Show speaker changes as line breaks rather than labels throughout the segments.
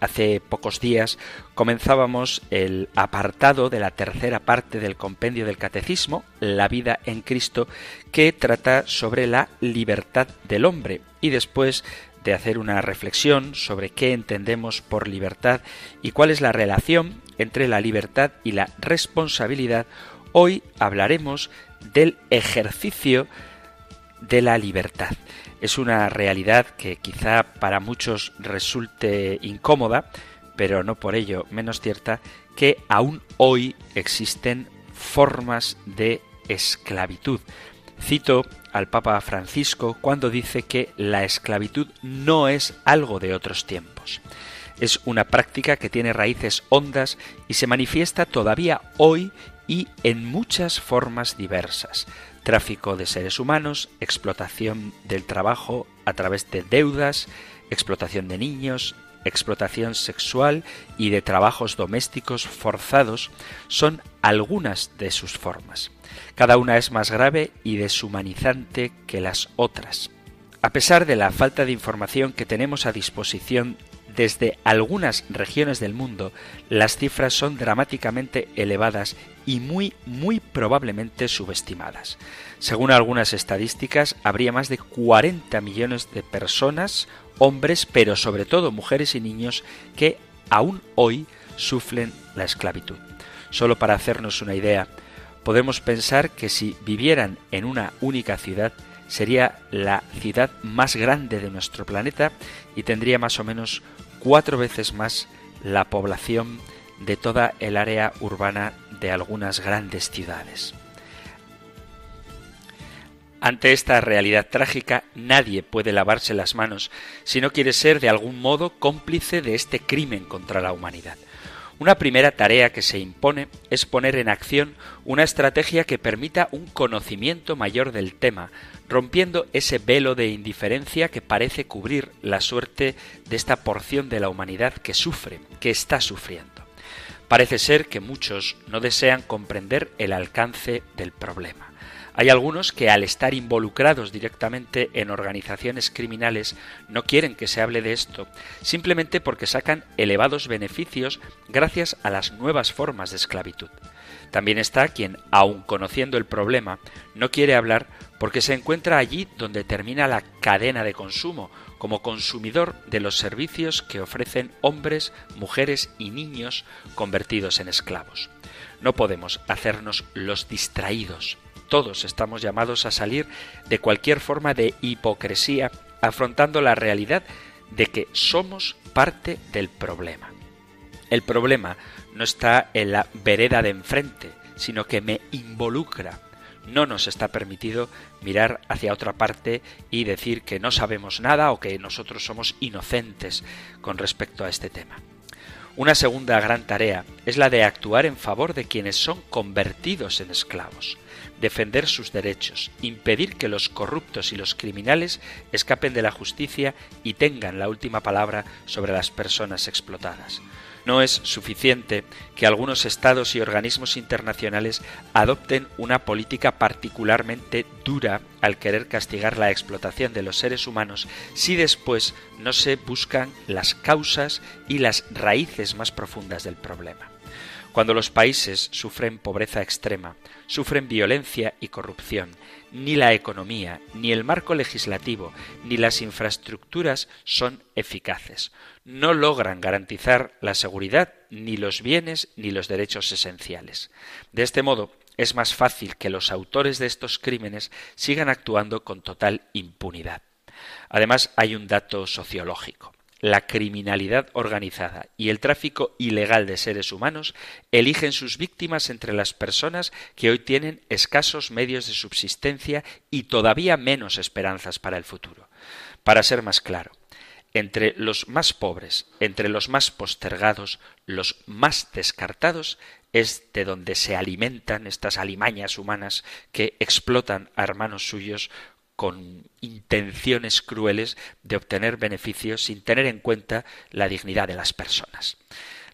Hace pocos días comenzábamos el apartado de la tercera parte del compendio del Catecismo, La vida en Cristo, que trata sobre la libertad del hombre y después de hacer una reflexión sobre qué entendemos por libertad y cuál es la relación entre la libertad y la responsabilidad, hoy hablaremos del ejercicio de la libertad. Es una realidad que quizá para muchos resulte incómoda, pero no por ello menos cierta, que aún hoy existen formas de esclavitud. Cito al Papa Francisco cuando dice que la esclavitud no es algo de otros tiempos. Es una práctica que tiene raíces hondas y se manifiesta todavía hoy y en muchas formas diversas. Tráfico de seres humanos, explotación del trabajo a través de deudas, explotación de niños, explotación sexual y de trabajos domésticos forzados son algunas de sus formas. Cada una es más grave y deshumanizante que las otras. A pesar de la falta de información que tenemos a disposición desde algunas regiones del mundo, las cifras son dramáticamente elevadas y muy, muy probablemente subestimadas. Según algunas estadísticas, habría más de 40 millones de personas, hombres, pero sobre todo mujeres y niños, que aún hoy sufren la esclavitud. Solo para hacernos una idea, podemos pensar que si vivieran en una única ciudad, sería la ciudad más grande de nuestro planeta y tendría más o menos cuatro veces más la población de toda el área urbana de algunas grandes ciudades. Ante esta realidad trágica, nadie puede lavarse las manos si no quiere ser de algún modo cómplice de este crimen contra la humanidad. Una primera tarea que se impone es poner en acción una estrategia que permita un conocimiento mayor del tema, rompiendo ese velo de indiferencia que parece cubrir la suerte de esta porción de la humanidad que sufre, que está sufriendo. Parece ser que muchos no desean comprender el alcance del problema. Hay algunos que al estar involucrados directamente en organizaciones criminales no quieren que se hable de esto, simplemente porque sacan elevados beneficios gracias a las nuevas formas de esclavitud. También está quien, aun conociendo el problema, no quiere hablar porque se encuentra allí donde termina la cadena de consumo, como consumidor de los servicios que ofrecen hombres, mujeres y niños convertidos en esclavos. No podemos hacernos los distraídos todos estamos llamados a salir de cualquier forma de hipocresía, afrontando la realidad de que somos parte del problema. El problema no está en la vereda de enfrente, sino que me involucra. No nos está permitido mirar hacia otra parte y decir que no sabemos nada o que nosotros somos inocentes con respecto a este tema. Una segunda gran tarea es la de actuar en favor de quienes son convertidos en esclavos defender sus derechos, impedir que los corruptos y los criminales escapen de la justicia y tengan la última palabra sobre las personas explotadas. No es suficiente que algunos estados y organismos internacionales adopten una política particularmente dura al querer castigar la explotación de los seres humanos si después no se buscan las causas y las raíces más profundas del problema. Cuando los países sufren pobreza extrema, sufren violencia y corrupción, ni la economía, ni el marco legislativo, ni las infraestructuras son eficaces. No logran garantizar la seguridad, ni los bienes, ni los derechos esenciales. De este modo, es más fácil que los autores de estos crímenes sigan actuando con total impunidad. Además, hay un dato sociológico. La criminalidad organizada y el tráfico ilegal de seres humanos eligen sus víctimas entre las personas que hoy tienen escasos medios de subsistencia y todavía menos esperanzas para el futuro. Para ser más claro, entre los más pobres, entre los más postergados, los más descartados, es de donde se alimentan estas alimañas humanas que explotan a hermanos suyos con intenciones crueles de obtener beneficios sin tener en cuenta la dignidad de las personas.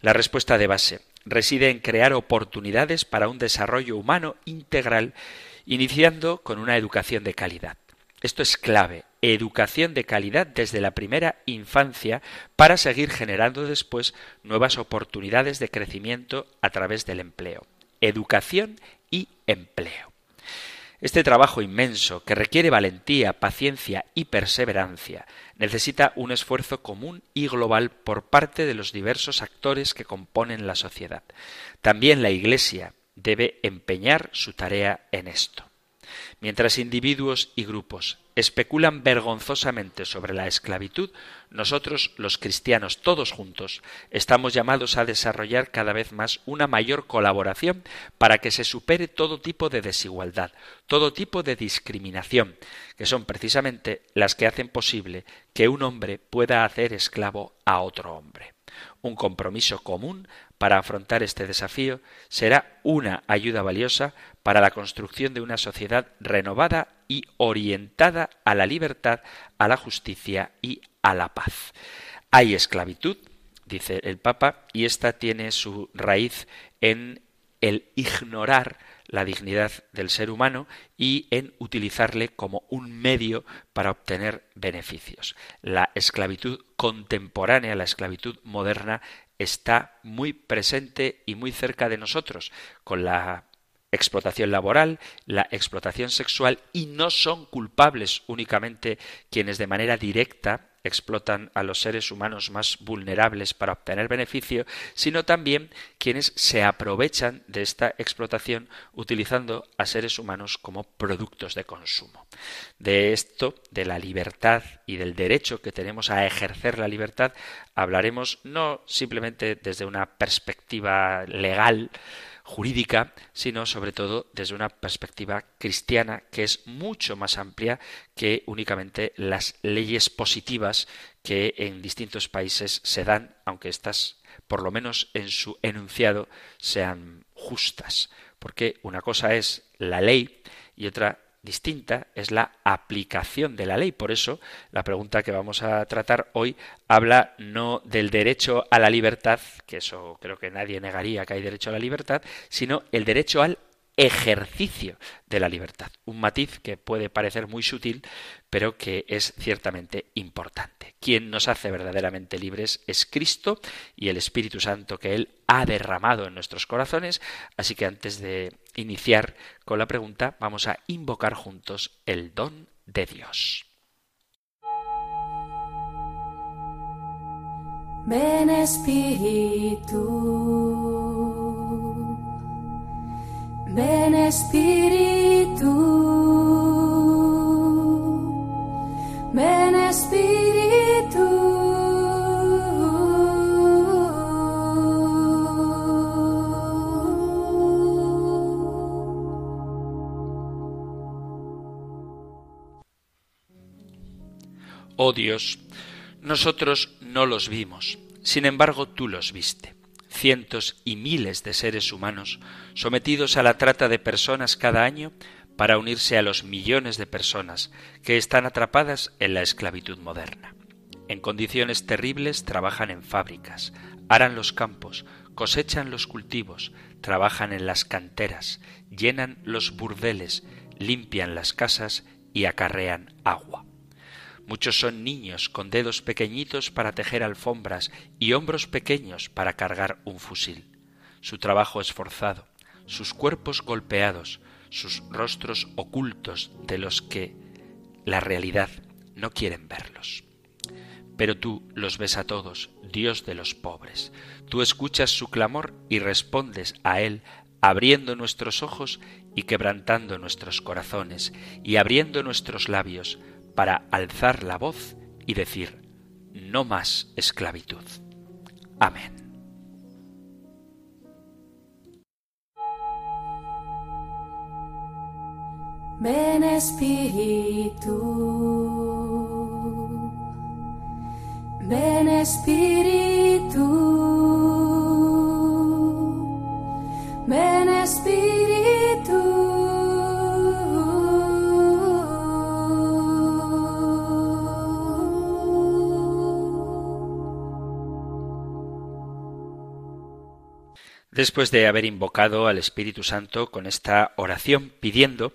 La respuesta de base reside en crear oportunidades para un desarrollo humano integral, iniciando con una educación de calidad. Esto es clave, educación de calidad desde la primera infancia para seguir generando después nuevas oportunidades de crecimiento a través del empleo. Educación y empleo. Este trabajo inmenso, que requiere valentía, paciencia y perseverancia, necesita un esfuerzo común y global por parte de los diversos actores que componen la sociedad. También la Iglesia debe empeñar su tarea en esto. Mientras individuos y grupos especulan vergonzosamente sobre la esclavitud, nosotros, los cristianos, todos juntos, estamos llamados a desarrollar cada vez más una mayor colaboración para que se supere todo tipo de desigualdad, todo tipo de discriminación, que son precisamente las que hacen posible que un hombre pueda hacer esclavo a otro hombre. Un compromiso común para afrontar este desafío será una ayuda valiosa para la construcción de una sociedad renovada y orientada a la libertad, a la justicia y a la paz. Hay esclavitud, dice el Papa, y esta tiene su raíz en el ignorar la dignidad del ser humano y en utilizarle como un medio para obtener beneficios. La esclavitud contemporánea, la esclavitud moderna, está muy presente y muy cerca de nosotros, con la explotación laboral, la explotación sexual, y no son culpables únicamente quienes de manera directa explotan a los seres humanos más vulnerables para obtener beneficio, sino también quienes se aprovechan de esta explotación utilizando a seres humanos como productos de consumo. De esto, de la libertad y del derecho que tenemos a ejercer la libertad, hablaremos no simplemente desde una perspectiva legal, jurídica, sino sobre todo desde una perspectiva cristiana que es mucho más amplia que únicamente las leyes positivas que en distintos países se dan, aunque estas, por lo menos en su enunciado, sean justas. Porque una cosa es la ley y otra distinta es la aplicación de la ley. Por eso, la pregunta que vamos a tratar hoy habla no del derecho a la libertad, que eso creo que nadie negaría que hay derecho a la libertad, sino el derecho al ejercicio de la libertad. Un matiz que puede parecer muy sutil, pero que es ciertamente importante. Quien nos hace verdaderamente libres es Cristo y el Espíritu Santo que Él ha derramado en nuestros corazones. Así que antes de iniciar con la pregunta, vamos a invocar juntos el don de Dios.
Ven Espíritu. Ven Espíritu, ven Espíritu.
Oh Dios, nosotros no los vimos, sin embargo tú los viste cientos y miles de seres humanos sometidos a la trata de personas cada año para unirse a los millones de personas que están atrapadas en la esclavitud moderna. En condiciones terribles trabajan en fábricas, aran los campos, cosechan los cultivos, trabajan en las canteras, llenan los burdeles, limpian las casas y acarrean agua. Muchos son niños con dedos pequeñitos para tejer alfombras y hombros pequeños para cargar un fusil. Su trabajo es forzado, sus cuerpos golpeados, sus rostros ocultos de los que la realidad no quieren verlos. Pero tú los ves a todos, Dios de los pobres. Tú escuchas su clamor y respondes a él abriendo nuestros ojos y quebrantando nuestros corazones y abriendo nuestros labios para alzar la voz y decir, no más esclavitud. Amén.
Espíritu, ven
Después de haber invocado al Espíritu Santo con esta oración pidiendo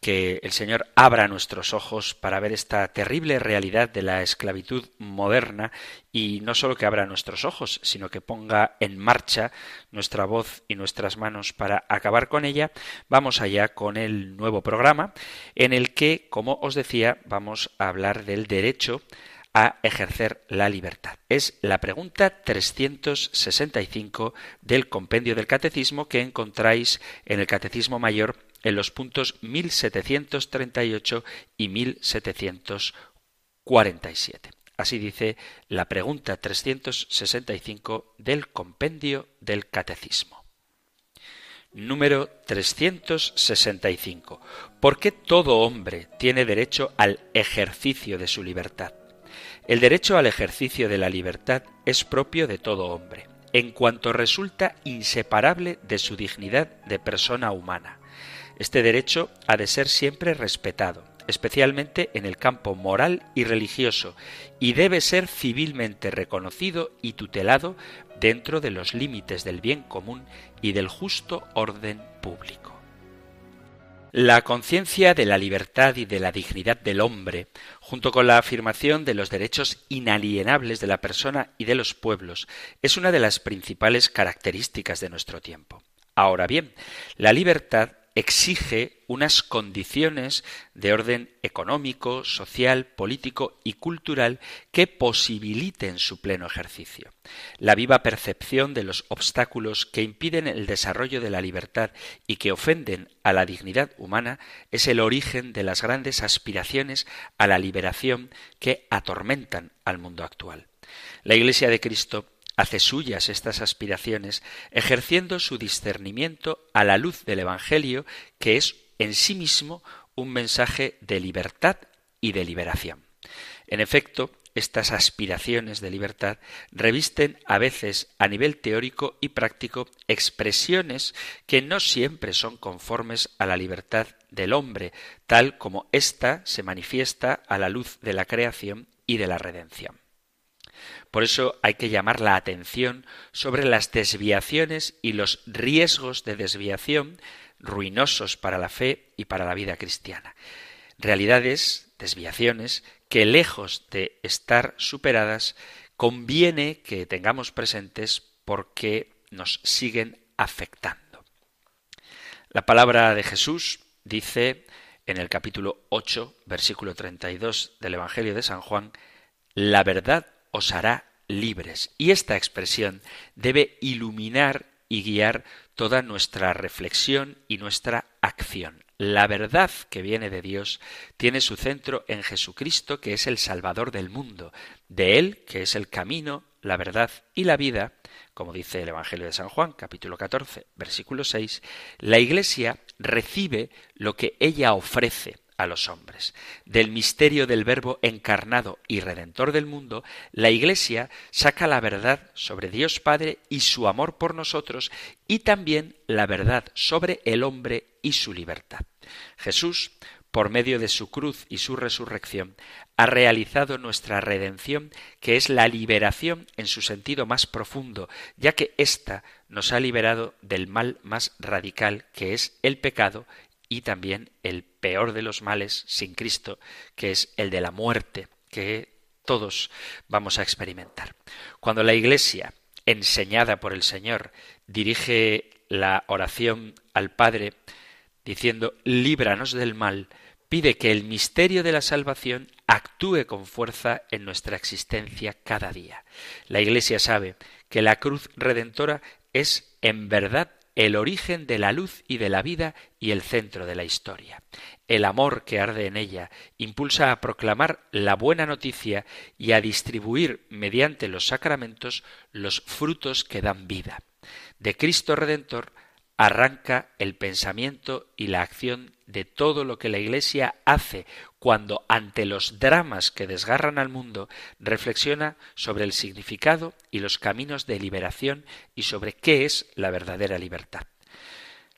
que el Señor abra nuestros ojos para ver esta terrible realidad de la esclavitud moderna y no solo que abra nuestros ojos, sino que ponga en marcha nuestra voz y nuestras manos para acabar con ella, vamos allá con el nuevo programa en el que, como os decía, vamos a hablar del derecho a ejercer la libertad. Es la pregunta 365 del compendio del catecismo que encontráis en el Catecismo Mayor en los puntos 1738 y 1747. Así dice la pregunta 365 del compendio del catecismo. Número 365. ¿Por qué todo hombre tiene derecho al ejercicio de su libertad? El derecho al ejercicio de la libertad es propio de todo hombre, en cuanto resulta inseparable de su dignidad de persona humana. Este derecho ha de ser siempre respetado, especialmente en el campo moral y religioso, y debe ser civilmente reconocido y tutelado dentro de los límites del bien común y del justo orden público. La conciencia de la libertad y de la dignidad del hombre, junto con la afirmación de los derechos inalienables de la persona y de los pueblos, es una de las principales características de nuestro tiempo. Ahora bien, la libertad exige unas condiciones de orden económico, social, político y cultural que posibiliten su pleno ejercicio. La viva percepción de los obstáculos que impiden el desarrollo de la libertad y que ofenden a la dignidad humana es el origen de las grandes aspiraciones a la liberación que atormentan al mundo actual. La Iglesia de Cristo hace suyas estas aspiraciones, ejerciendo su discernimiento a la luz del Evangelio, que es en sí mismo un mensaje de libertad y de liberación. En efecto, estas aspiraciones de libertad revisten a veces a nivel teórico y práctico expresiones que no siempre son conformes a la libertad del hombre, tal como ésta se manifiesta a la luz de la creación y de la redención. Por eso hay que llamar la atención sobre las desviaciones y los riesgos de desviación ruinosos para la fe y para la vida cristiana. Realidades, desviaciones, que lejos de estar superadas, conviene que tengamos presentes porque nos siguen afectando. La palabra de Jesús dice en el capítulo 8, versículo 32 del Evangelio de San Juan, la verdad os hará libres. Y esta expresión debe iluminar y guiar toda nuestra reflexión y nuestra acción. La verdad que viene de Dios tiene su centro en Jesucristo, que es el Salvador del mundo. De Él, que es el camino, la verdad y la vida, como dice el Evangelio de San Juan, capítulo 14, versículo 6, la Iglesia recibe lo que ella ofrece a los hombres. Del misterio del Verbo encarnado y redentor del mundo, la Iglesia saca la verdad sobre Dios Padre y su amor por nosotros y también la verdad sobre el hombre y su libertad. Jesús, por medio de su cruz y su resurrección, ha realizado nuestra redención, que es la liberación en su sentido más profundo, ya que ésta nos ha liberado del mal más radical, que es el pecado, y también el peor de los males sin Cristo, que es el de la muerte, que todos vamos a experimentar. Cuando la Iglesia, enseñada por el Señor, dirige la oración al Padre, diciendo líbranos del mal, pide que el misterio de la salvación actúe con fuerza en nuestra existencia cada día. La Iglesia sabe que la cruz redentora es en verdad el origen de la luz y de la vida y el centro de la historia. El amor que arde en ella impulsa a proclamar la buena noticia y a distribuir mediante los sacramentos los frutos que dan vida. De Cristo Redentor arranca el pensamiento y la acción de todo lo que la Iglesia hace cuando ante los dramas que desgarran al mundo reflexiona sobre el significado y los caminos de liberación y sobre qué es la verdadera libertad.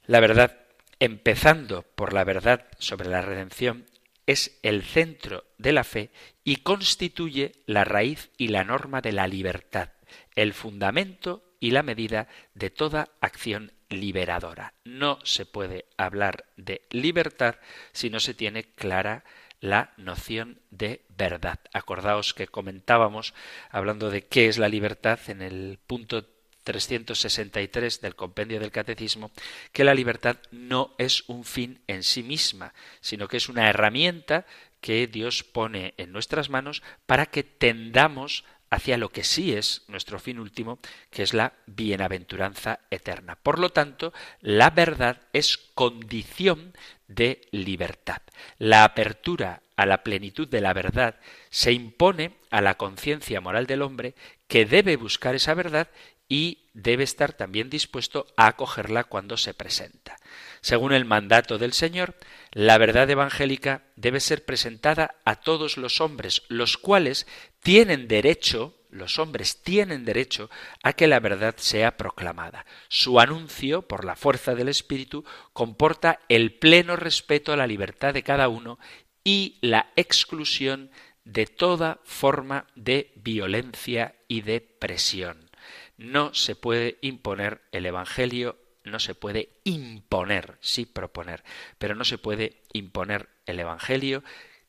La verdad, empezando por la verdad sobre la redención, es el centro de la fe y constituye la raíz y la norma de la libertad, el fundamento y la medida de toda acción liberadora. No se puede hablar de libertad si no se tiene clara la noción de verdad. Acordaos que comentábamos, hablando de qué es la libertad, en el punto 363 del compendio del catecismo, que la libertad no es un fin en sí misma, sino que es una herramienta que Dios pone en nuestras manos para que tendamos hacia lo que sí es nuestro fin último, que es la bienaventuranza eterna. Por lo tanto, la verdad es condición de libertad. La apertura a la plenitud de la verdad se impone a la conciencia moral del hombre que debe buscar esa verdad y debe estar también dispuesto a acogerla cuando se presenta. Según el mandato del Señor, la verdad evangélica debe ser presentada a todos los hombres, los cuales tienen derecho, los hombres tienen derecho a que la verdad sea proclamada. Su anuncio, por la fuerza del Espíritu, comporta el pleno respeto a la libertad de cada uno y la exclusión de toda forma de violencia y de presión. No se puede imponer el Evangelio no se puede imponer, sí proponer, pero no se puede imponer el Evangelio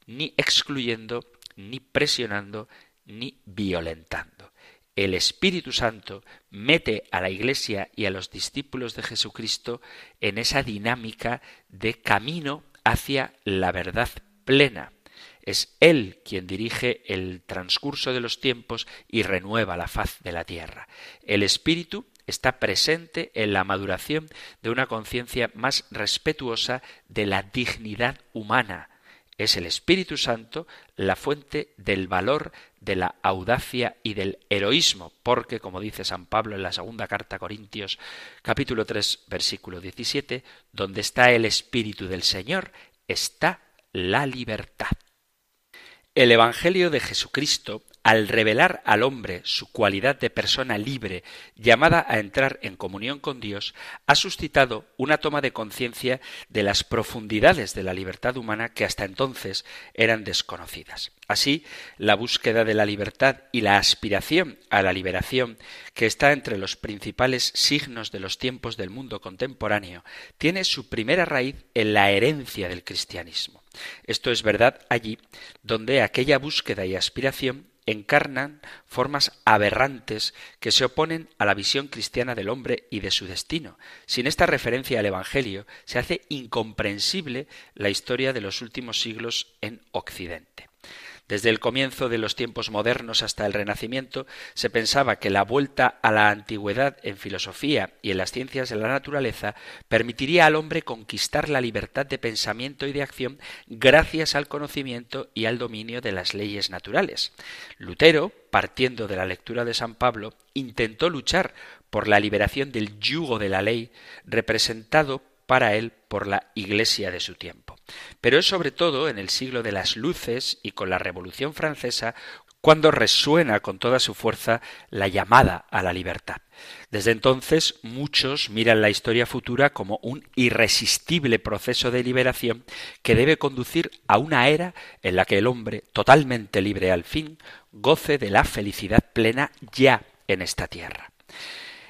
ni excluyendo, ni presionando, ni violentando. El Espíritu Santo mete a la Iglesia y a los discípulos de Jesucristo en esa dinámica de camino hacia la verdad plena. Es Él quien dirige el transcurso de los tiempos y renueva la faz de la tierra. El Espíritu está presente en la maduración de una conciencia más respetuosa de la dignidad humana. Es el Espíritu Santo la fuente del valor, de la audacia y del heroísmo, porque, como dice San Pablo en la segunda carta a Corintios, capítulo 3, versículo 17, donde está el Espíritu del Señor, está la libertad. El Evangelio de Jesucristo al revelar al hombre su cualidad de persona libre, llamada a entrar en comunión con Dios, ha suscitado una toma de conciencia de las profundidades de la libertad humana que hasta entonces eran desconocidas. Así, la búsqueda de la libertad y la aspiración a la liberación, que está entre los principales signos de los tiempos del mundo contemporáneo, tiene su primera raíz en la herencia del cristianismo. Esto es verdad allí donde aquella búsqueda y aspiración encarnan formas aberrantes que se oponen a la visión cristiana del hombre y de su destino. Sin esta referencia al Evangelio se hace incomprensible la historia de los últimos siglos en Occidente. Desde el comienzo de los tiempos modernos hasta el Renacimiento se pensaba que la vuelta a la antigüedad en filosofía y en las ciencias de la naturaleza permitiría al hombre conquistar la libertad de pensamiento y de acción gracias al conocimiento y al dominio de las leyes naturales. Lutero, partiendo de la lectura de San Pablo, intentó luchar por la liberación del yugo de la ley representado para él por la Iglesia de su tiempo. Pero es sobre todo en el siglo de las luces y con la Revolución Francesa cuando resuena con toda su fuerza la llamada a la libertad. Desde entonces muchos miran la historia futura como un irresistible proceso de liberación que debe conducir a una era en la que el hombre, totalmente libre al fin, goce de la felicidad plena ya en esta tierra.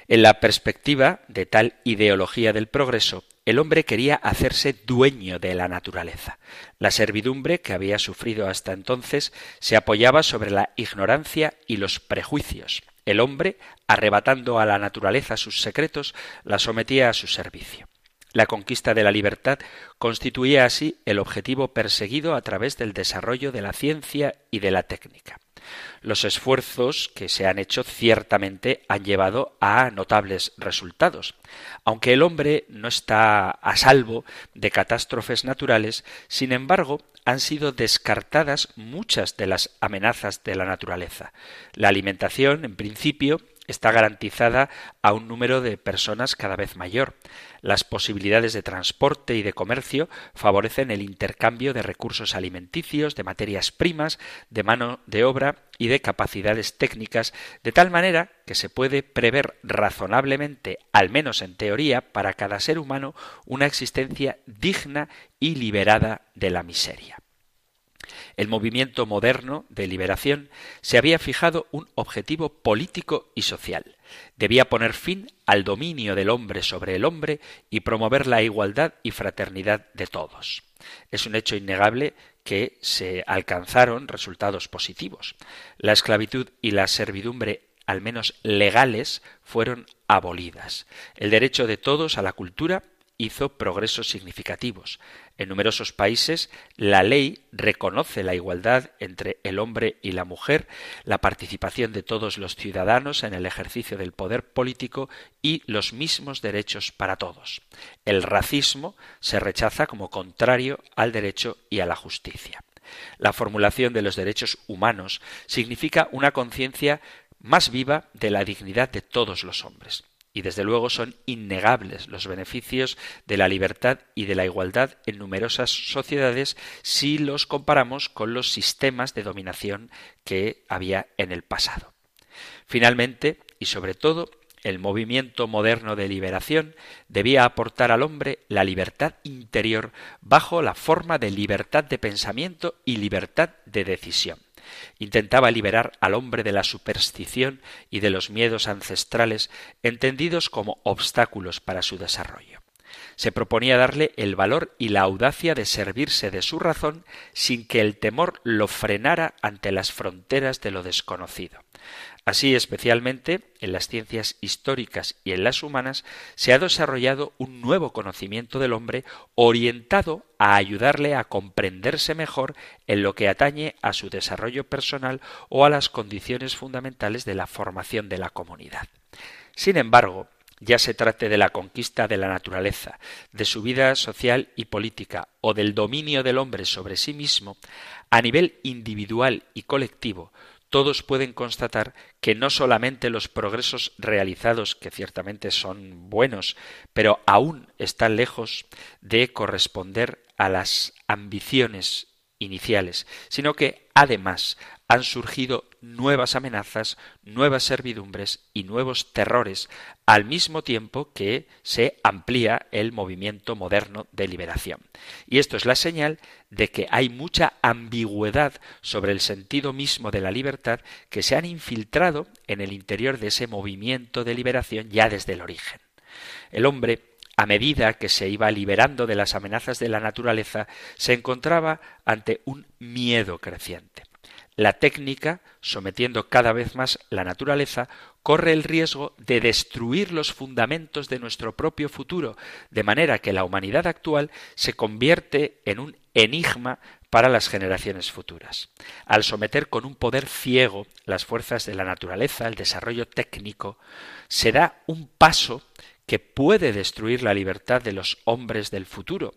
En la perspectiva de tal ideología del progreso, el hombre quería hacerse dueño de la naturaleza. La servidumbre que había sufrido hasta entonces se apoyaba sobre la ignorancia y los prejuicios. El hombre, arrebatando a la naturaleza sus secretos, la sometía a su servicio. La conquista de la libertad constituía así el objetivo perseguido a través del desarrollo de la ciencia y de la técnica. Los esfuerzos que se han hecho ciertamente han llevado a notables resultados. Aunque el hombre no está a salvo de catástrofes naturales, sin embargo, han sido descartadas muchas de las amenazas de la naturaleza. La alimentación, en principio, está garantizada a un número de personas cada vez mayor. Las posibilidades de transporte y de comercio favorecen el intercambio de recursos alimenticios, de materias primas, de mano de obra y de capacidades técnicas, de tal manera que se puede prever razonablemente, al menos en teoría, para cada ser humano una existencia digna y liberada de la miseria. El movimiento moderno de liberación se había fijado un objetivo político y social. Debía poner fin al dominio del hombre sobre el hombre y promover la igualdad y fraternidad de todos. Es un hecho innegable que se alcanzaron resultados positivos. La esclavitud y la servidumbre al menos legales, fueron abolidas. El derecho de todos a la cultura hizo progresos significativos. En numerosos países la ley reconoce la igualdad entre el hombre y la mujer, la participación de todos los ciudadanos en el ejercicio del poder político y los mismos derechos para todos. El racismo se rechaza como contrario al derecho y a la justicia. La formulación de los derechos humanos significa una conciencia más viva de la dignidad de todos los hombres y desde luego son innegables los beneficios de la libertad y de la igualdad en numerosas sociedades si los comparamos con los sistemas de dominación que había en el pasado. Finalmente, y sobre todo, el movimiento moderno de liberación debía aportar al hombre la libertad interior bajo la forma de libertad de pensamiento y libertad de decisión. Intentaba liberar al hombre de la superstición y de los miedos ancestrales entendidos como obstáculos para su desarrollo. Se proponía darle el valor y la audacia de servirse de su razón sin que el temor lo frenara ante las fronteras de lo desconocido. Así, especialmente en las ciencias históricas y en las humanas, se ha desarrollado un nuevo conocimiento del hombre orientado a ayudarle a comprenderse mejor en lo que atañe a su desarrollo personal o a las condiciones fundamentales de la formación de la comunidad. Sin embargo, ya se trate de la conquista de la naturaleza, de su vida social y política o del dominio del hombre sobre sí mismo, a nivel individual y colectivo, todos pueden constatar que no solamente los progresos realizados, que ciertamente son buenos, pero aún están lejos de corresponder a las ambiciones iniciales, sino que además han surgido nuevas amenazas, nuevas servidumbres y nuevos terrores, al mismo tiempo que se amplía el movimiento moderno de liberación. Y esto es la señal de que hay mucha ambigüedad sobre el sentido mismo de la libertad que se han infiltrado en el interior de ese movimiento de liberación ya desde el origen. El hombre a medida que se iba liberando de las amenazas de la naturaleza, se encontraba ante un miedo creciente. La técnica, sometiendo cada vez más la naturaleza, corre el riesgo de destruir los fundamentos de nuestro propio futuro, de manera que la humanidad actual se convierte en un enigma para las generaciones futuras. Al someter con un poder ciego las fuerzas de la naturaleza, el desarrollo técnico, se da un paso que puede destruir la libertad de los hombres del futuro,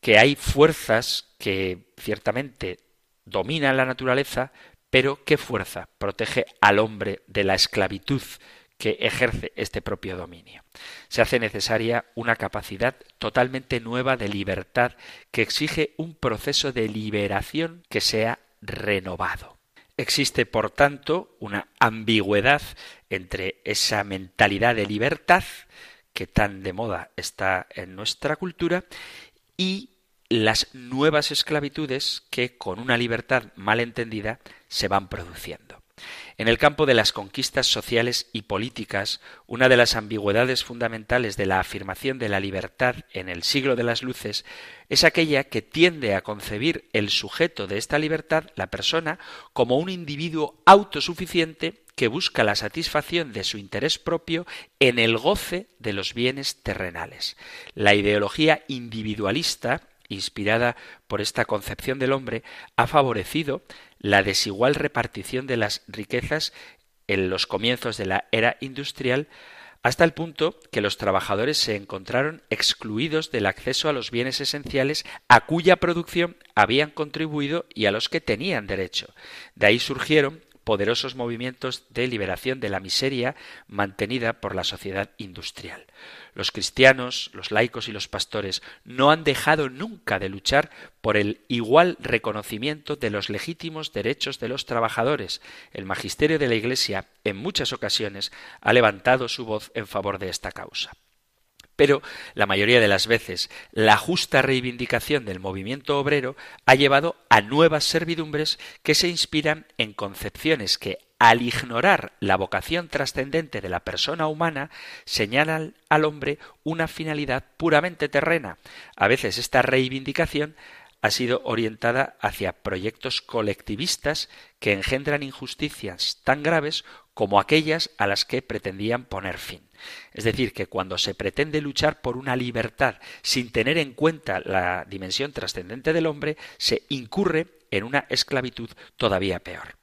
que hay fuerzas que ciertamente dominan la naturaleza, pero ¿qué fuerza protege al hombre de la esclavitud que ejerce este propio dominio? Se hace necesaria una capacidad totalmente nueva de libertad que exige un proceso de liberación que sea renovado. Existe, por tanto, una ambigüedad entre esa mentalidad de libertad que tan de moda está en nuestra cultura y las nuevas esclavitudes que, con una libertad mal entendida, se van produciendo. En el campo de las conquistas sociales y políticas, una de las ambigüedades fundamentales de la afirmación de la libertad en el siglo de las luces es aquella que tiende a concebir el sujeto de esta libertad, la persona, como un individuo autosuficiente que busca la satisfacción de su interés propio en el goce de los bienes terrenales. La ideología individualista inspirada por esta concepción del hombre, ha favorecido la desigual repartición de las riquezas en los comienzos de la era industrial hasta el punto que los trabajadores se encontraron excluidos del acceso a los bienes esenciales a cuya producción habían contribuido y a los que tenían derecho. De ahí surgieron poderosos movimientos de liberación de la miseria mantenida por la sociedad industrial. Los cristianos, los laicos y los pastores no han dejado nunca de luchar por el igual reconocimiento de los legítimos derechos de los trabajadores. El magisterio de la Iglesia en muchas ocasiones ha levantado su voz en favor de esta causa. Pero la mayoría de las veces la justa reivindicación del movimiento obrero ha llevado a nuevas servidumbres que se inspiran en concepciones que, al ignorar la vocación trascendente de la persona humana, señalan al hombre una finalidad puramente terrena. A veces esta reivindicación ha sido orientada hacia proyectos colectivistas que engendran injusticias tan graves como aquellas a las que pretendían poner fin. Es decir, que cuando se pretende luchar por una libertad sin tener en cuenta la dimensión trascendente del hombre, se incurre en una esclavitud todavía peor.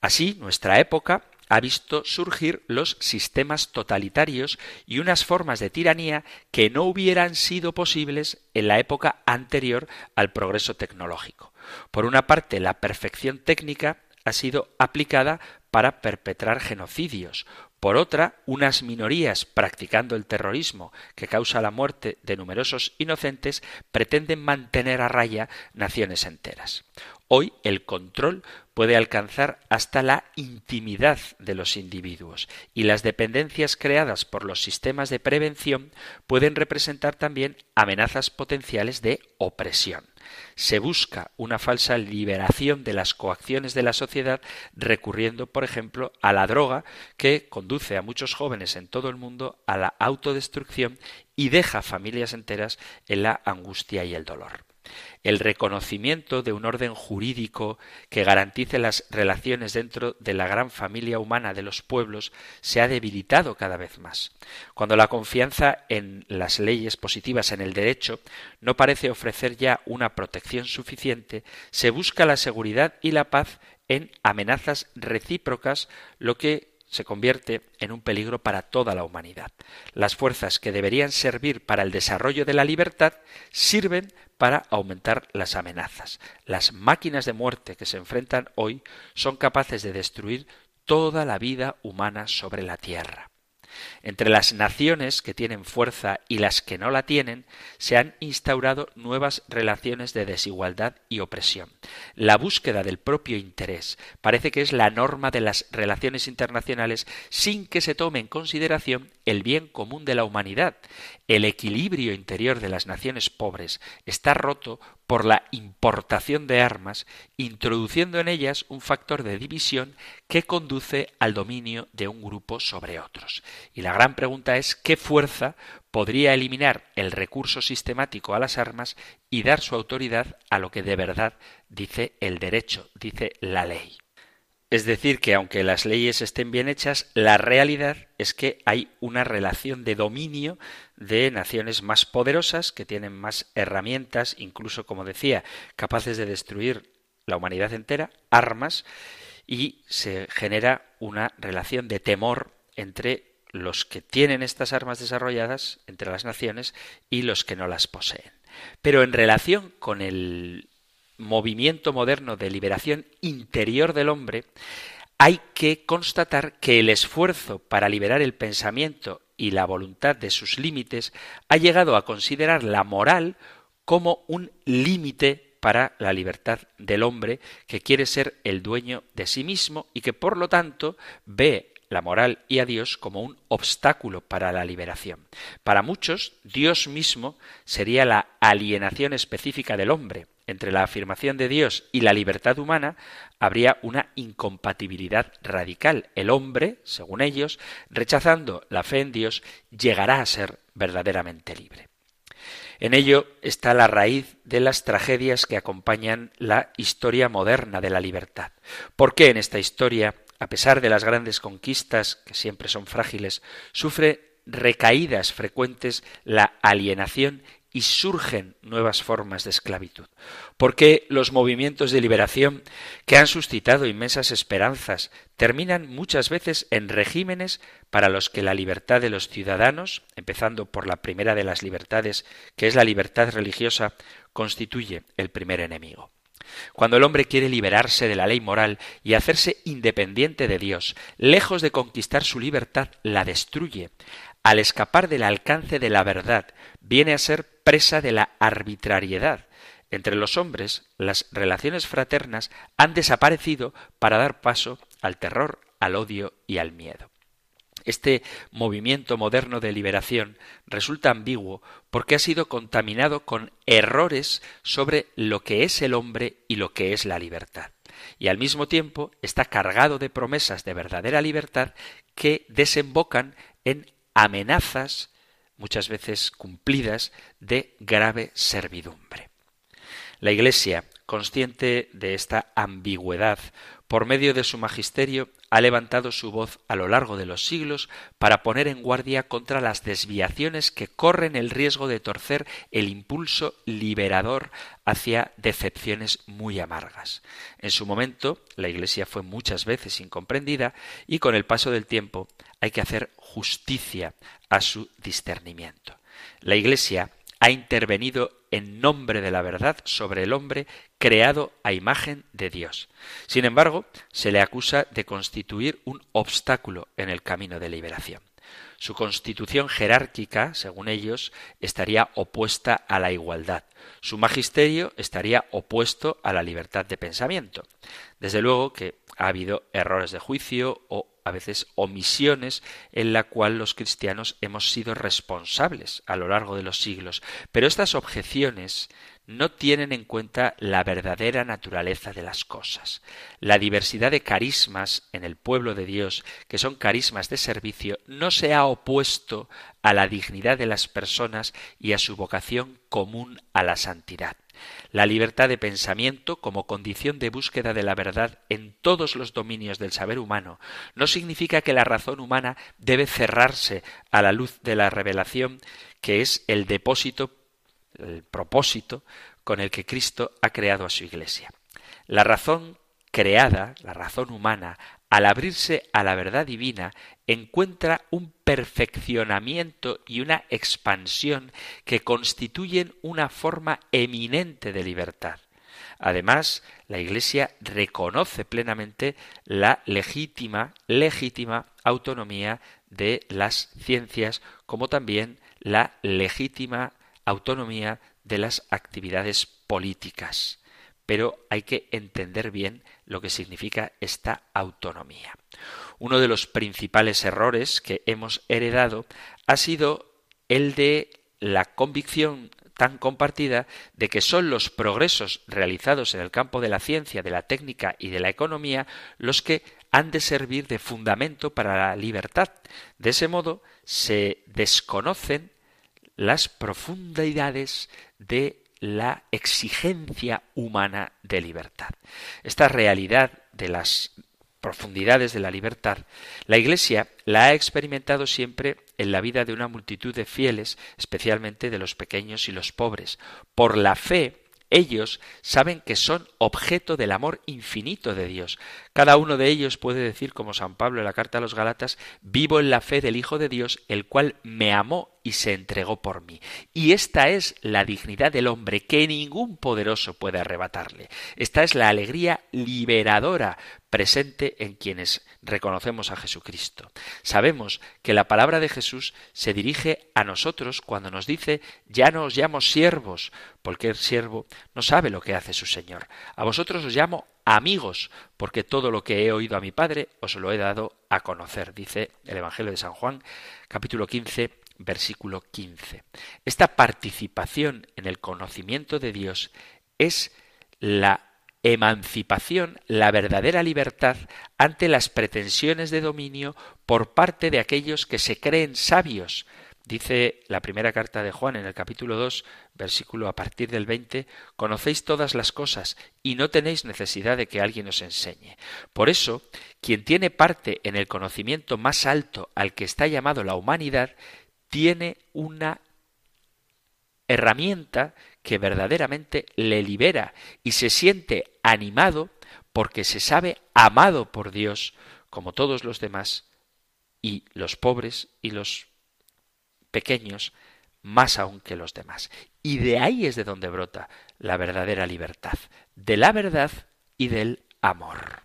Así, nuestra época ha visto surgir los sistemas totalitarios y unas formas de tiranía que no hubieran sido posibles en la época anterior al progreso tecnológico. Por una parte, la perfección técnica ha sido aplicada para perpetrar genocidios. Por otra, unas minorías practicando el terrorismo que causa la muerte de numerosos inocentes pretenden mantener a raya naciones enteras. Hoy el control puede alcanzar hasta la intimidad de los individuos y las dependencias creadas por los sistemas de prevención pueden representar también amenazas potenciales de opresión. Se busca una falsa liberación de las coacciones de la sociedad recurriendo, por ejemplo, a la droga que conduce a muchos jóvenes en todo el mundo a la autodestrucción y deja familias enteras en la angustia y el dolor el reconocimiento de un orden jurídico que garantice las relaciones dentro de la gran familia humana de los pueblos se ha debilitado cada vez más. Cuando la confianza en las leyes positivas, en el derecho, no parece ofrecer ya una protección suficiente, se busca la seguridad y la paz en amenazas recíprocas, lo que se convierte en un peligro para toda la humanidad. Las fuerzas que deberían servir para el desarrollo de la libertad sirven para aumentar las amenazas. Las máquinas de muerte que se enfrentan hoy son capaces de destruir toda la vida humana sobre la Tierra. Entre las naciones que tienen fuerza y las que no la tienen, se han instaurado nuevas relaciones de desigualdad y opresión. La búsqueda del propio interés parece que es la norma de las relaciones internacionales sin que se tome en consideración el bien común de la humanidad. El equilibrio interior de las naciones pobres está roto por la importación de armas, introduciendo en ellas un factor de división que conduce al dominio de un grupo sobre otros. Y la gran pregunta es qué fuerza podría eliminar el recurso sistemático a las armas y dar su autoridad a lo que de verdad dice el derecho, dice la ley. Es decir, que aunque las leyes estén bien hechas, la realidad es que hay una relación de dominio de naciones más poderosas que tienen más herramientas, incluso, como decía, capaces de destruir la humanidad entera, armas, y se genera una relación de temor entre los que tienen estas armas desarrolladas, entre las naciones, y los que no las poseen. Pero en relación con el movimiento moderno de liberación interior del hombre, hay que constatar que el esfuerzo para liberar el pensamiento y la voluntad de sus límites ha llegado a considerar la moral como un límite para la libertad del hombre que quiere ser el dueño de sí mismo y que por lo tanto ve la moral y a Dios como un obstáculo para la liberación. Para muchos, Dios mismo sería la alienación específica del hombre, entre la afirmación de Dios y la libertad humana habría una incompatibilidad radical. El hombre, según ellos, rechazando la fe en Dios, llegará a ser verdaderamente libre. En ello está la raíz de las tragedias que acompañan la historia moderna de la libertad. ¿Por qué en esta historia, a pesar de las grandes conquistas, que siempre son frágiles, sufre recaídas frecuentes la alienación y surgen nuevas formas de esclavitud. Porque los movimientos de liberación que han suscitado inmensas esperanzas terminan muchas veces en regímenes para los que la libertad de los ciudadanos, empezando por la primera de las libertades, que es la libertad religiosa, constituye el primer enemigo. Cuando el hombre quiere liberarse de la ley moral y hacerse independiente de Dios, lejos de conquistar su libertad, la destruye. Al escapar del alcance de la verdad, viene a ser presa de la arbitrariedad. Entre los hombres, las relaciones fraternas han desaparecido para dar paso al terror, al odio y al miedo. Este movimiento moderno de liberación resulta ambiguo porque ha sido contaminado con errores sobre lo que es el hombre y lo que es la libertad. Y al mismo tiempo está cargado de promesas de verdadera libertad que desembocan en amenazas, muchas veces cumplidas, de grave servidumbre. La Iglesia, consciente de esta ambigüedad, por medio de su magisterio, ha levantado su voz a lo largo de los siglos para poner en guardia contra las desviaciones que corren el riesgo de torcer el impulso liberador hacia decepciones muy amargas. En su momento, la Iglesia fue muchas veces incomprendida y con el paso del tiempo hay que hacer justicia a su discernimiento. La Iglesia ha intervenido en nombre de la verdad sobre el hombre creado a imagen de Dios. Sin embargo, se le acusa de constituir un obstáculo en el camino de liberación. Su constitución jerárquica, según ellos, estaría opuesta a la igualdad. Su magisterio estaría opuesto a la libertad de pensamiento. Desde luego que ha habido errores de juicio o a veces omisiones en la cual los cristianos hemos sido responsables a lo largo de los siglos. Pero estas objeciones no tienen en cuenta la verdadera naturaleza de las cosas. La diversidad de carismas en el pueblo de Dios, que son carismas de servicio, no se ha opuesto a la dignidad de las personas y a su vocación común a la santidad. La libertad de pensamiento como condición de búsqueda de la verdad en todos los dominios del saber humano no significa que la razón humana debe cerrarse a la luz de la revelación que es el depósito, el propósito con el que Cristo ha creado a su Iglesia. La razón creada, la razón humana, al abrirse a la verdad divina, encuentra un perfeccionamiento y una expansión que constituyen una forma eminente de libertad. Además, la Iglesia reconoce plenamente la legítima, legítima autonomía de las ciencias, como también la legítima autonomía de las actividades políticas pero hay que entender bien lo que significa esta autonomía. Uno de los principales errores que hemos heredado ha sido el de la convicción tan compartida de que son los progresos realizados en el campo de la ciencia, de la técnica y de la economía los que han de servir de fundamento para la libertad. De ese modo se desconocen las profundidades de la exigencia humana de libertad. Esta realidad de las profundidades de la libertad, la Iglesia la ha experimentado siempre en la vida de una multitud de fieles, especialmente de los pequeños y los pobres. Por la fe, ellos saben que son objeto del amor infinito de Dios. Cada uno de ellos puede decir, como San Pablo en la carta a los Galatas, vivo en la fe del Hijo de Dios, el cual me amó y se entregó por mí. Y esta es la dignidad del hombre que ningún poderoso puede arrebatarle. Esta es la alegría liberadora presente en quienes reconocemos a Jesucristo. Sabemos que la palabra de Jesús se dirige a nosotros cuando nos dice ya no os llamo siervos, porque el siervo no sabe lo que hace su Señor. A vosotros os llamo amigos, porque todo lo que he oído a mi Padre os lo he dado a conocer, dice el Evangelio de San Juan, capítulo 15, versículo 15. Esta participación en el conocimiento de Dios es la emancipación, la verdadera libertad ante las pretensiones de dominio por parte de aquellos que se creen sabios. Dice la primera carta de Juan en el capítulo 2, versículo a partir del 20, conocéis todas las cosas y no tenéis necesidad de que alguien os enseñe. Por eso, quien tiene parte en el conocimiento más alto al que está llamado la humanidad, tiene una herramienta que verdaderamente le libera y se siente animado porque se sabe amado por Dios como todos los demás y los pobres y los pequeños más aún que los demás. Y de ahí es de donde brota la verdadera libertad, de la verdad y del amor.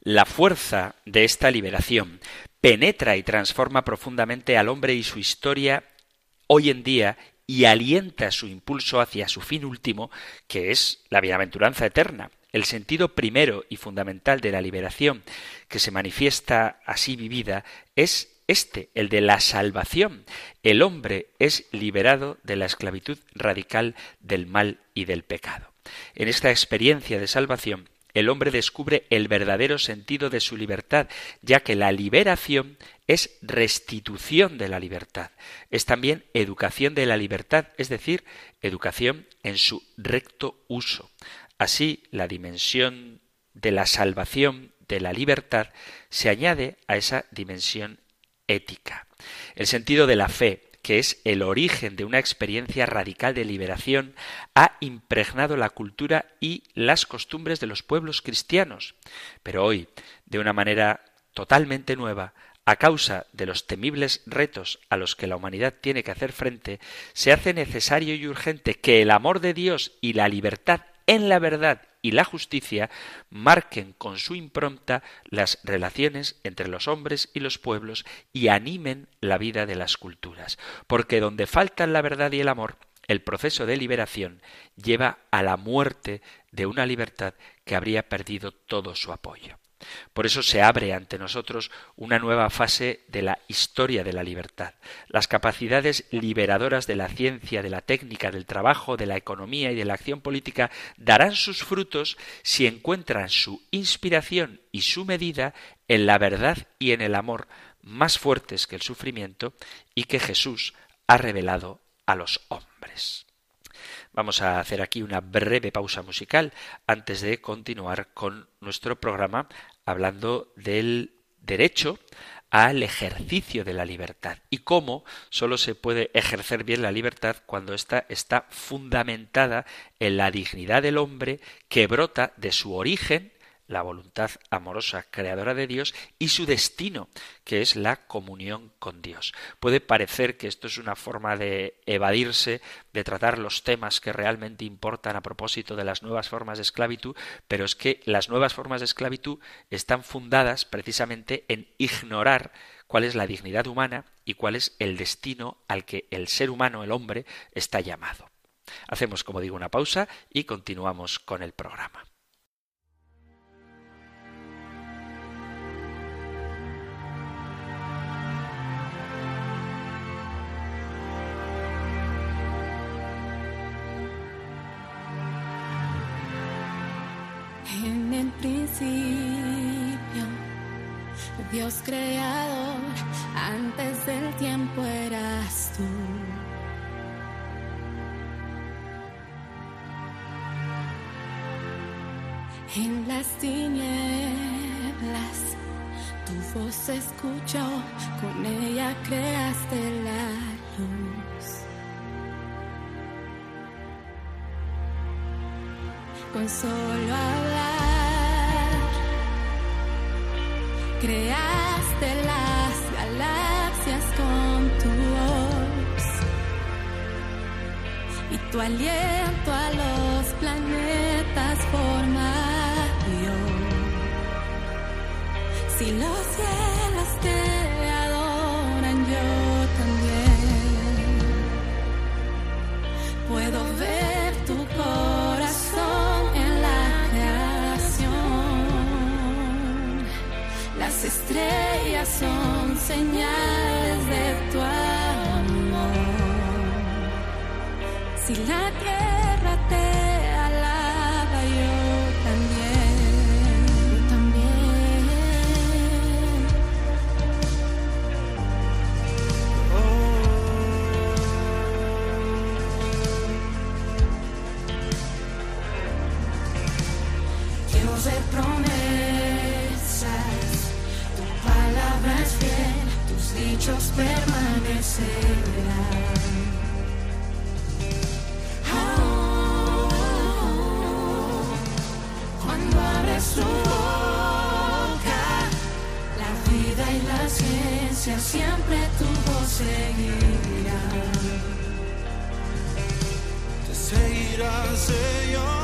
La fuerza de esta liberación penetra y transforma profundamente al hombre y su historia hoy en día y alienta su impulso hacia su fin último, que es la bienaventuranza eterna. El sentido primero y fundamental de la liberación, que se manifiesta así vivida, es este, el de la salvación. El hombre es liberado de la esclavitud radical del mal y del pecado. En esta experiencia de salvación, el hombre descubre el verdadero sentido de su libertad, ya que la liberación es restitución de la libertad, es también educación de la libertad, es decir, educación en su recto uso. Así, la dimensión de la salvación, de la libertad, se añade a esa dimensión ética. El sentido de la fe, que es el origen de una experiencia radical de liberación, ha impregnado la cultura y las costumbres de los pueblos cristianos. Pero hoy, de una manera totalmente nueva, a causa de los temibles retos a los que la humanidad tiene que hacer frente, se hace necesario y urgente que el amor de Dios y la libertad en la verdad y la justicia marquen con su impronta las relaciones entre los hombres y los pueblos y animen la vida de las culturas. Porque donde faltan la verdad y el amor, el proceso de liberación lleva a la muerte de una libertad que habría perdido todo su apoyo. Por eso se abre ante nosotros una nueva fase de la historia de la libertad. Las capacidades liberadoras de la ciencia, de la técnica, del trabajo, de la economía y de la acción política darán sus frutos si encuentran su inspiración y su medida en la verdad y en el amor más fuertes que el sufrimiento y que Jesús ha revelado a los hombres. Vamos a hacer aquí una breve pausa musical antes de continuar con nuestro programa hablando del derecho al ejercicio de la libertad y cómo sólo se puede ejercer bien la libertad cuando ésta está fundamentada en la dignidad del hombre que brota de su origen la voluntad amorosa creadora de Dios y su destino, que es la comunión con Dios. Puede parecer que esto es una forma de evadirse, de tratar los temas que realmente importan a propósito de las nuevas formas de esclavitud, pero es que las nuevas formas de esclavitud están fundadas precisamente en ignorar cuál es la dignidad humana y cuál es el destino al que el ser humano, el hombre, está llamado. Hacemos, como digo, una pausa y continuamos con el programa.
Principio, Dios creador, antes del tiempo eras tú. En las tinieblas, tu voz se escuchó, con ella creaste la luz. Con solo hablar Creaste las galaxias con tu voz y tu aliento a los planetas forma Si los cielos te Las estrellas son señales de tu amor. Si la tierra hechos permanecerán. Oh, cuando abres
tu boca, la vida y la ciencia siempre tu voz
seguirá.
Te
Señor.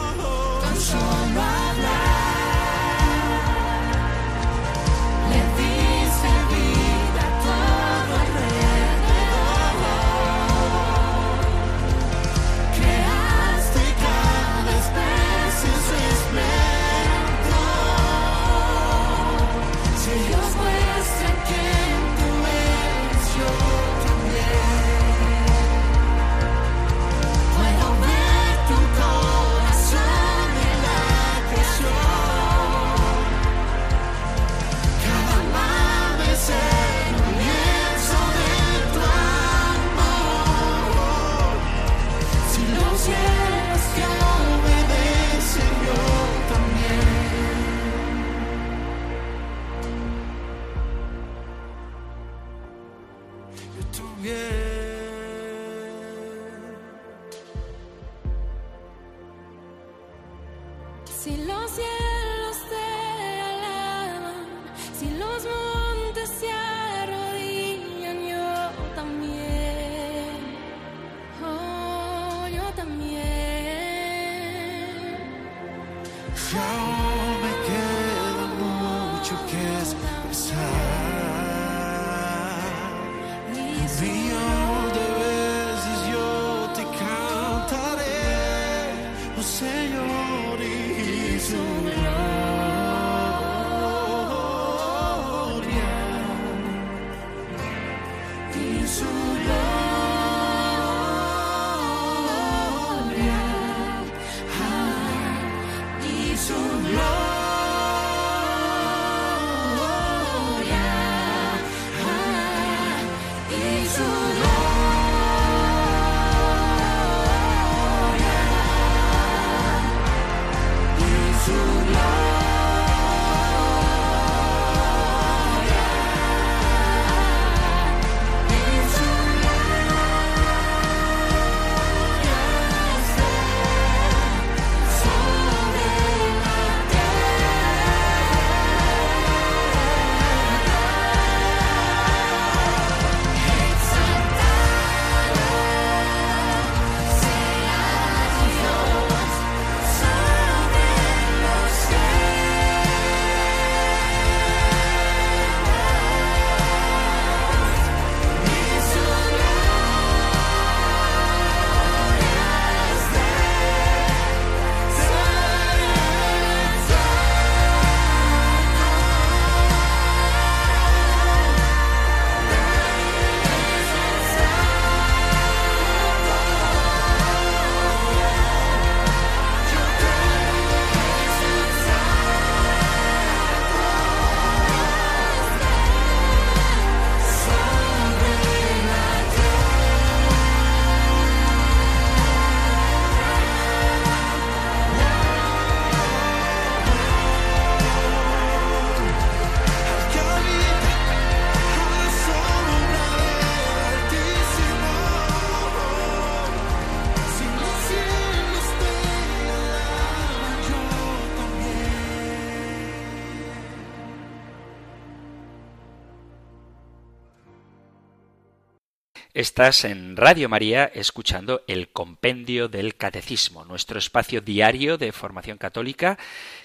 Estás en Radio María escuchando el Compendio del Catecismo, nuestro espacio diario de formación católica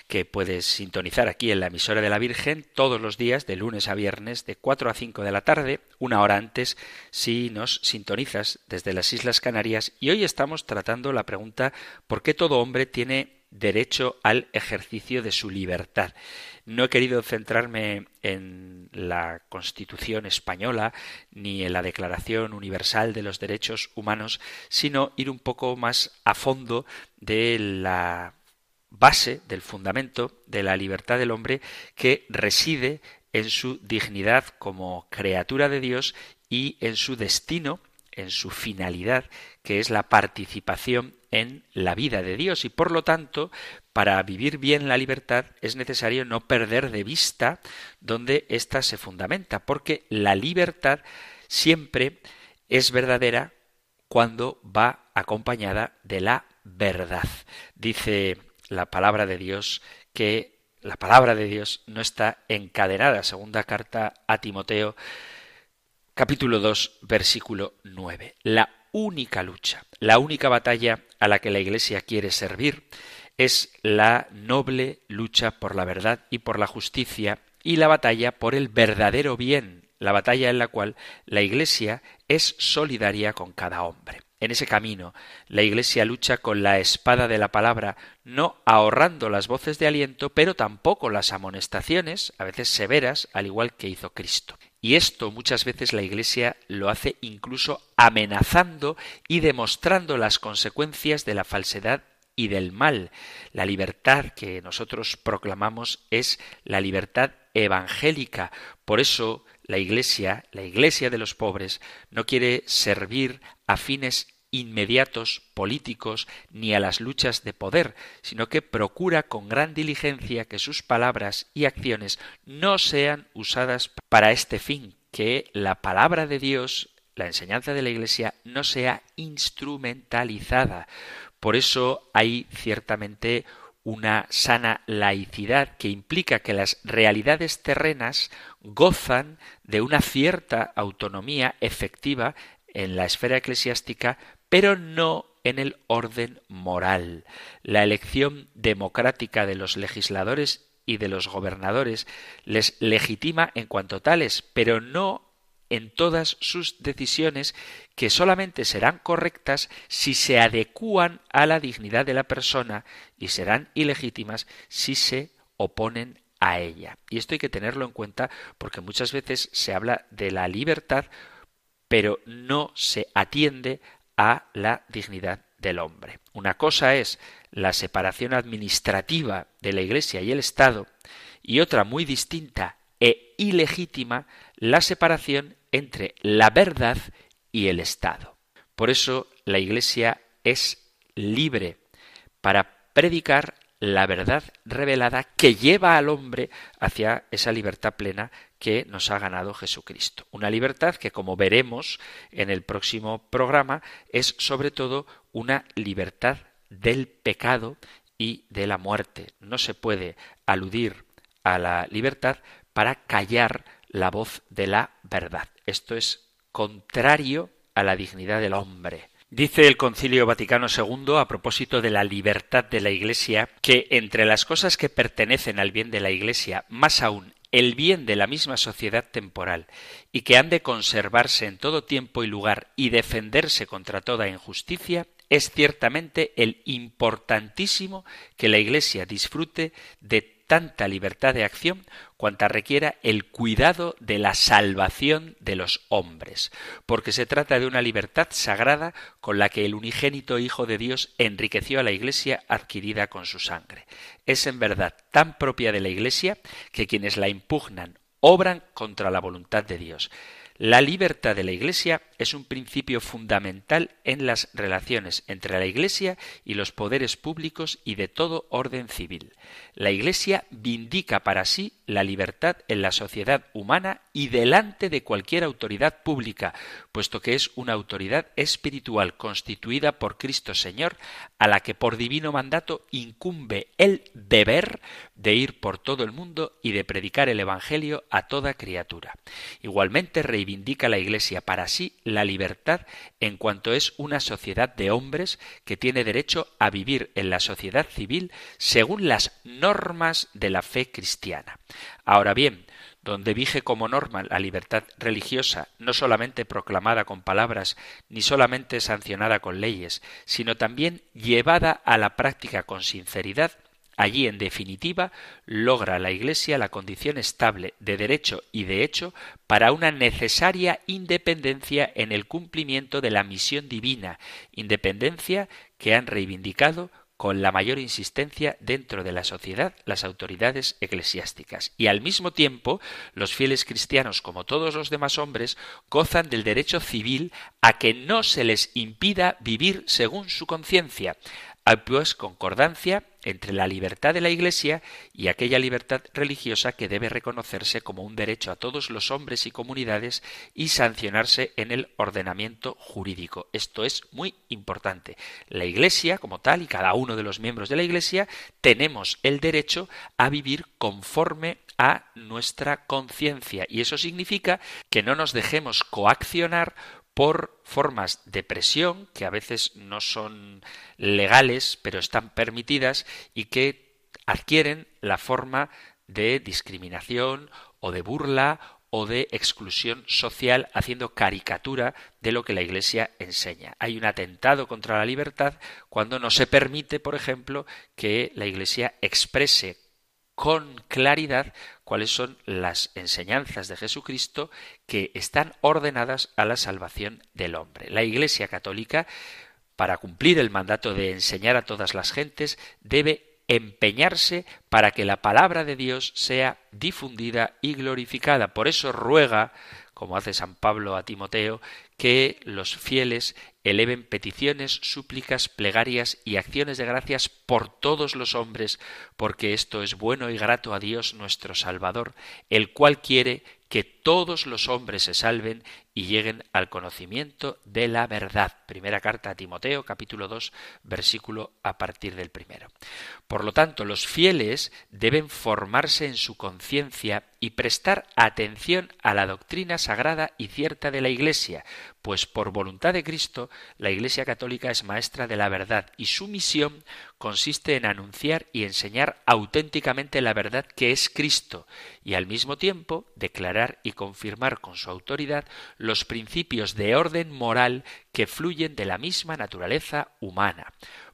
que puedes sintonizar aquí en la emisora de la Virgen todos los días de lunes a viernes de 4 a 5 de la tarde, una hora antes si nos sintonizas desde las Islas Canarias. Y hoy estamos tratando la pregunta ¿por qué todo hombre tiene derecho al ejercicio de su libertad? No he querido centrarme en la Constitución española ni en la Declaración Universal de los Derechos Humanos, sino ir un poco más a fondo de la base, del fundamento de la libertad del hombre que reside en su dignidad como criatura de Dios y en su destino, en su finalidad, que es la participación en la vida de Dios. Y por lo tanto, para vivir bien la libertad es necesario no perder de vista donde ésta se fundamenta, porque la libertad siempre es verdadera cuando va acompañada de la verdad. Dice la palabra de Dios que la palabra de Dios no está encadenada. Segunda carta a Timoteo, capítulo 2, versículo 9. La única lucha, la única batalla a la que la Iglesia quiere servir es la noble lucha por la verdad y por la justicia y la batalla por el verdadero bien, la batalla en la cual la Iglesia es solidaria con cada hombre. En ese camino, la Iglesia lucha con la espada de la palabra, no ahorrando las voces de aliento, pero tampoco las amonestaciones, a veces severas, al igual que hizo Cristo. Y esto muchas veces la Iglesia lo hace incluso amenazando y demostrando las consecuencias de la falsedad y del mal. La libertad que nosotros proclamamos es la libertad evangélica. Por eso la Iglesia, la Iglesia de los pobres, no quiere servir a fines inmediatos políticos ni a las luchas de poder, sino que procura con gran diligencia que sus palabras y acciones no sean usadas para este fin, que la palabra de Dios, la enseñanza de la Iglesia, no sea instrumentalizada. Por eso hay ciertamente una sana laicidad que implica que las realidades terrenas gozan de una cierta autonomía efectiva en la esfera eclesiástica, pero no en el orden moral. La elección democrática de los legisladores y de los gobernadores les legitima en cuanto tales, pero no en todas sus decisiones que solamente serán correctas si se adecúan a la dignidad de la persona y serán ilegítimas si se oponen a ella. Y esto hay que tenerlo en cuenta porque muchas veces se habla de la libertad, pero no se atiende a la dignidad del hombre. Una cosa es la separación administrativa de la Iglesia y el Estado y otra muy distinta e ilegítima la separación entre la verdad y el Estado. Por eso la Iglesia es libre para predicar la verdad revelada que lleva al hombre hacia esa libertad plena que nos ha ganado Jesucristo. Una libertad que, como veremos en el próximo programa, es sobre todo una libertad del pecado y de la muerte. No se puede aludir a la libertad para callar la voz de la verdad. Esto es contrario a la dignidad del hombre. Dice el Concilio Vaticano II a propósito de la libertad de la Iglesia que entre las cosas que pertenecen al bien de la Iglesia, más aún el bien de la misma sociedad temporal, y que han de conservarse en todo tiempo y lugar y defenderse contra toda injusticia, es ciertamente el importantísimo que la Iglesia disfrute de tanta libertad de acción cuanta requiera el cuidado de la salvación de los hombres, porque se trata de una libertad sagrada con la que el unigénito Hijo de Dios enriqueció a la Iglesia adquirida con su sangre. Es en verdad tan propia de la Iglesia que quienes la impugnan obran contra la voluntad de Dios. La libertad de la Iglesia es un principio fundamental en las relaciones entre la Iglesia y los poderes públicos y de todo orden civil. La Iglesia vindica para sí la libertad en la sociedad humana y delante de cualquier autoridad pública, puesto que es una autoridad espiritual constituida por Cristo Señor, a la que por divino mandato incumbe el deber de ir por todo el mundo y de predicar el Evangelio a toda criatura. Igualmente reivindica la Iglesia para sí la libertad en cuanto es una sociedad de hombres que tiene derecho a vivir en la sociedad civil según las normas de la fe cristiana. Ahora bien, donde vige como norma la libertad religiosa, no solamente proclamada con palabras, ni solamente sancionada con leyes, sino también llevada a la práctica con sinceridad, Allí, en definitiva, logra la Iglesia la condición estable de derecho y de hecho para una necesaria independencia en el cumplimiento de la misión divina, independencia que han reivindicado con la mayor insistencia dentro de la sociedad las autoridades eclesiásticas. Y al mismo tiempo, los fieles cristianos, como todos los demás hombres, gozan del derecho civil a que no se les impida vivir según su conciencia, Hay pues concordancia entre la libertad de la Iglesia y aquella libertad religiosa que debe reconocerse como un derecho a todos los hombres y comunidades y sancionarse en el ordenamiento jurídico. Esto es muy importante. La Iglesia, como tal, y cada uno de los miembros de la Iglesia, tenemos el derecho a vivir conforme a nuestra conciencia y eso significa que no nos dejemos coaccionar por formas de presión que a veces no son legales, pero están permitidas y que adquieren la forma de discriminación o de burla o de exclusión social haciendo caricatura de lo que la Iglesia enseña. Hay un atentado contra la libertad cuando no se permite, por ejemplo, que la Iglesia exprese con claridad cuáles son las enseñanzas de Jesucristo que están ordenadas a la salvación del hombre. La Iglesia Católica, para cumplir el mandato de enseñar a todas las gentes, debe empeñarse para que la palabra de Dios sea difundida y glorificada. Por eso ruega, como hace San Pablo a Timoteo, que los fieles eleven peticiones, súplicas, plegarias y acciones de gracias por todos los hombres, porque esto es bueno y grato a Dios nuestro Salvador, el cual quiere que todos los hombres se salven y lleguen al conocimiento de la verdad. Primera carta a Timoteo, capítulo 2, versículo a partir del primero. Por lo tanto, los fieles deben formarse en su conciencia y prestar atención a la doctrina sagrada y cierta de la Iglesia, pues por voluntad de Cristo la Iglesia Católica es maestra de la verdad y su misión consiste en anunciar y enseñar auténticamente la verdad que es Cristo y al mismo tiempo declarar y confirmar con su autoridad los principios de orden moral que fluyen de la misma naturaleza humana.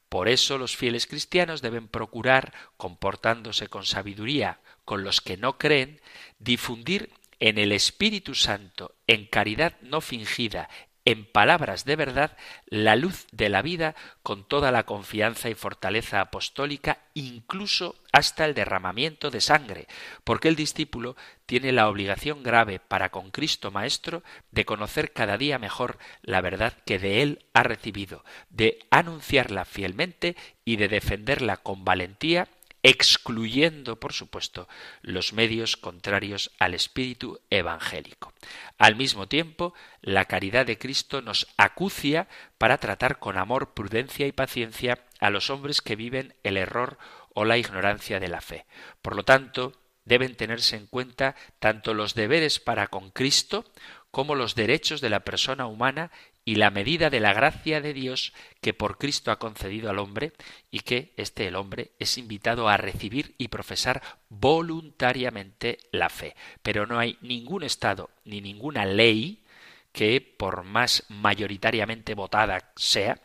Por eso los fieles cristianos deben procurar, comportándose con sabiduría con los que no creen, difundir en el Espíritu Santo, en caridad no fingida, en palabras de verdad, la luz de la vida con toda la confianza y fortaleza apostólica, incluso hasta el derramamiento de sangre, porque el discípulo tiene la obligación grave para con Cristo Maestro de conocer cada día mejor la verdad que de él ha recibido, de anunciarla fielmente y de defenderla con valentía excluyendo, por supuesto, los medios contrarios al espíritu evangélico. Al mismo tiempo, la caridad de Cristo nos acucia para tratar con amor, prudencia y paciencia a los hombres que viven el error o la ignorancia de la fe. Por lo tanto, deben tenerse en cuenta tanto los deberes para con Cristo como los derechos de la persona humana y la medida de la gracia de Dios que por Cristo ha concedido al hombre y que este el hombre es invitado a recibir y profesar voluntariamente la fe. Pero no hay ningún Estado ni ninguna ley que, por más mayoritariamente votada sea,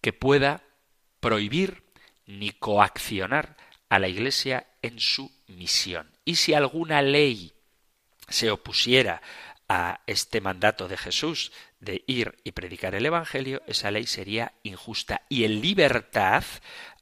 que pueda prohibir ni coaccionar a la Iglesia en su misión. Y si alguna ley se opusiera a este mandato de Jesús de ir y predicar el Evangelio, esa ley sería injusta. Y en libertad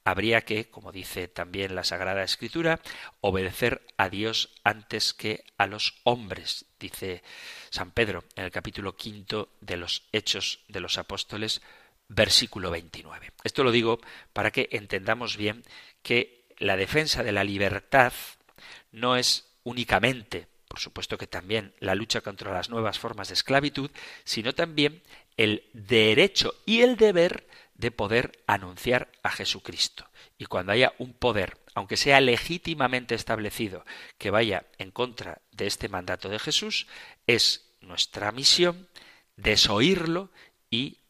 habría que, como dice también la Sagrada Escritura, obedecer a Dios antes que a los hombres, dice San Pedro en el capítulo quinto de los Hechos de los Apóstoles, versículo 29. Esto lo digo para que entendamos bien que la defensa de la libertad no es únicamente por supuesto que también la lucha contra las nuevas formas de esclavitud, sino también el derecho y el deber de poder anunciar a Jesucristo. Y cuando haya un poder, aunque sea legítimamente establecido, que vaya en contra de este mandato de Jesús, es nuestra misión desoírlo y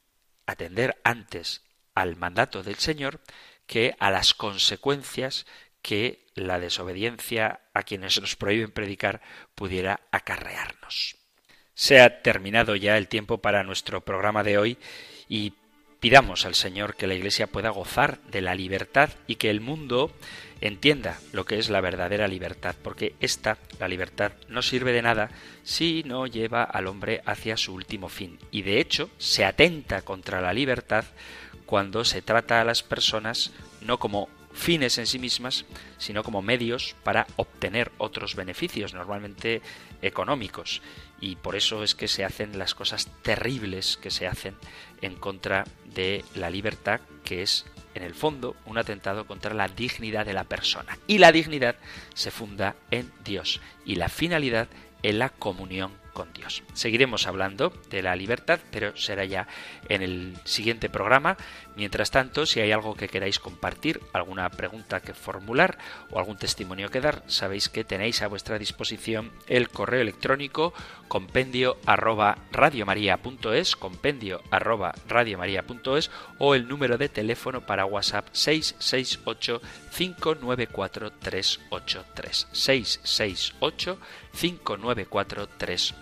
atender antes al mandato del Señor que a las consecuencias que la desobediencia a quienes nos prohíben predicar pudiera acarrearnos. Se ha terminado ya el tiempo para nuestro programa de hoy y pidamos al Señor que la Iglesia pueda gozar de la libertad y que el mundo entienda lo que es la verdadera libertad, porque esta, la libertad, no sirve de nada si no lleva al hombre hacia su último fin. Y de hecho, se atenta contra la libertad cuando se trata a las personas no como fines en sí mismas, sino como medios para obtener otros beneficios, normalmente económicos. Y por eso es que se hacen las cosas terribles que se hacen en contra de la libertad, que es en el fondo, un atentado contra la dignidad de la persona. Y la dignidad se funda en Dios y la finalidad en la comunión con Dios. Seguiremos hablando de la libertad, pero será ya en el siguiente programa. Mientras tanto, si hay algo que queráis compartir, alguna pregunta que formular o algún testimonio que dar, sabéis que tenéis a vuestra disposición el correo electrónico compendio arroba compendio arroba o el número de teléfono para WhatsApp 668 594 383 668 594 383.